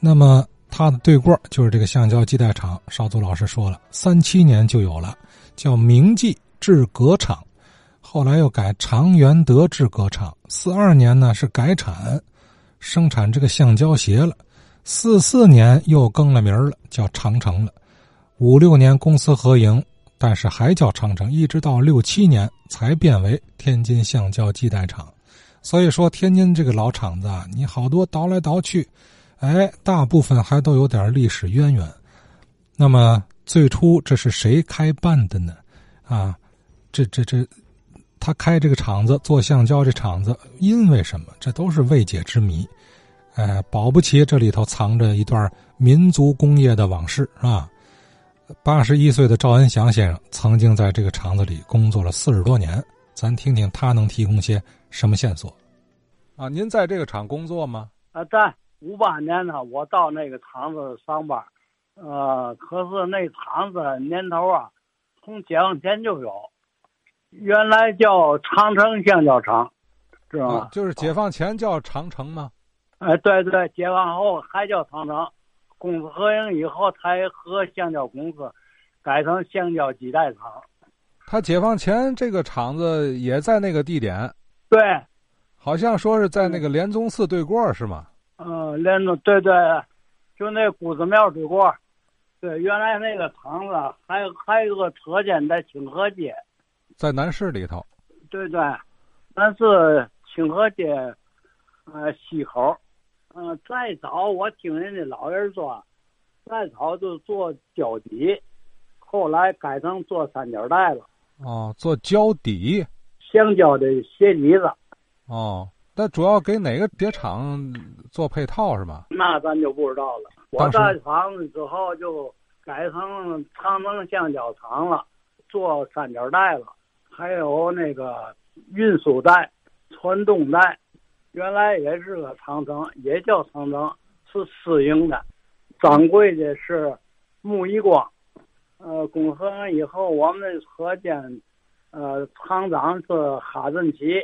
那么它的对过就是这个橡胶基带厂。少祖老师说了，三七年就有了，叫明记制革厂，后来又改长元德制革厂。四二年呢是改产，生产这个橡胶鞋了。四四年又更了名了，叫长城了。五六年公司合营，但是还叫长城，一直到六七年才变为天津橡胶基带厂。所以说，天津这个老厂子啊，你好多倒来倒去，哎，大部分还都有点历史渊源。那么最初这是谁开办的呢？啊，这这这，他开这个厂子做橡胶这厂子，因为什么？这都是未解之谜。哎，保不齐这里头藏着一段民族工业的往事啊！八十一岁的赵恩祥先生曾经在这个厂子里工作了四十多年，咱听听他能提供些什么线索。啊，您在这个厂工作吗？啊，在五八年呢，我到那个厂子上班，呃，可是那厂子年头啊，从解放前就有，原来叫长城橡胶厂，知道吗？就是解放前叫长城吗？哎，对对，解放后还叫长城，公司合营以后才和橡胶公司改成橡胶基带厂。他解放前这个厂子也在那个地点？对，好像说是在那个莲宗寺对过是吗？嗯，连着对对，就那谷子庙水过。对，原来那个厂子还还有个车间在清河街，在南市里头。对对，南市清河街，呃，西口。嗯，再早我听人家老人说，再早就做胶底，后来改成做三角带了。哦，做胶底，橡胶的鞋底子。哦，那主要给哪个碟厂做配套是吧？那咱就不知道了。我盖房子之后就改成长城橡胶厂了，做三角带了，还有那个运输带、传动带。原来也是个长城，也叫长城，是私营的。掌柜的是穆一光。呃，公合以后，我们车间，呃，厂长是哈振奇。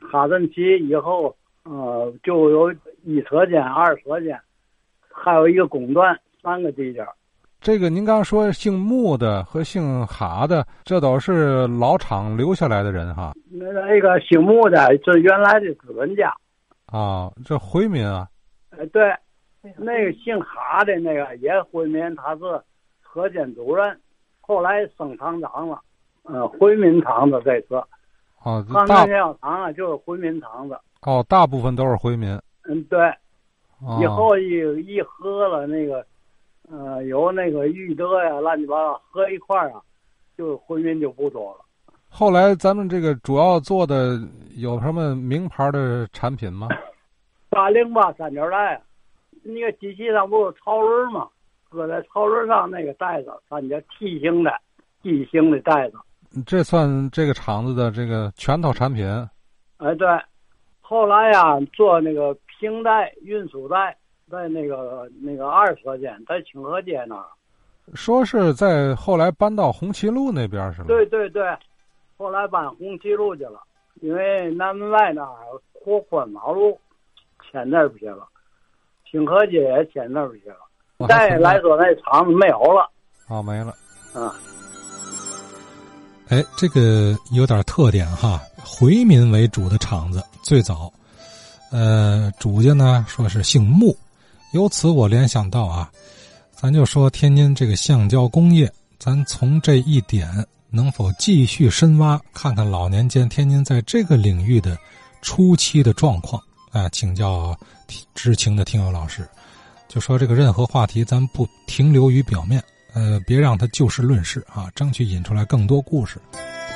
哈振奇以后，呃，就有一车间、二车间，还有一个工段，三个地界。这个您刚说姓穆的和姓哈的，这都是老厂留下来的人哈。那那个姓穆的，这原来的资本家。啊，这回民啊？哎，对，那个姓哈的那个也回民，他是车间主任，后来升厂长了。嗯，回民厂子这是。哦，长城橡胶厂啊，就是回民厂子。哦，大部分都是回民。嗯，对。以后一一喝了那个，呃，有那个玉德呀，乱七八糟喝一块儿啊，就回民就不多了。后来咱们这个主要做的有什么名牌的产品吗？八零八三角带，那个机器上不是超轮吗？搁在超轮上那个袋子，三角 T 型的 T 型的袋子。这算这个厂子的这个全套产品。哎，对。后来呀，做那个平带、运输带，在那个那个二车间，在清河街那儿。说是在后来搬到红旗路那边是吗？对对对。后来搬红旗路去了，因为南门外那儿扩宽马路，迁那儿去了。清河街也迁那儿去了。再来说，那厂子没有了。哦，没了。啊。哎，这个有点特点哈，回民为主的厂子最早，呃，主家呢说是姓穆，由此我联想到啊，咱就说天津这个橡胶工业，咱从这一点。能否继续深挖，看看老年间天津在这个领域的初期的状况？啊，请教知情的听友老师，就说这个任何话题，咱不停留于表面，呃，别让他就事论事啊，争取引出来更多故事。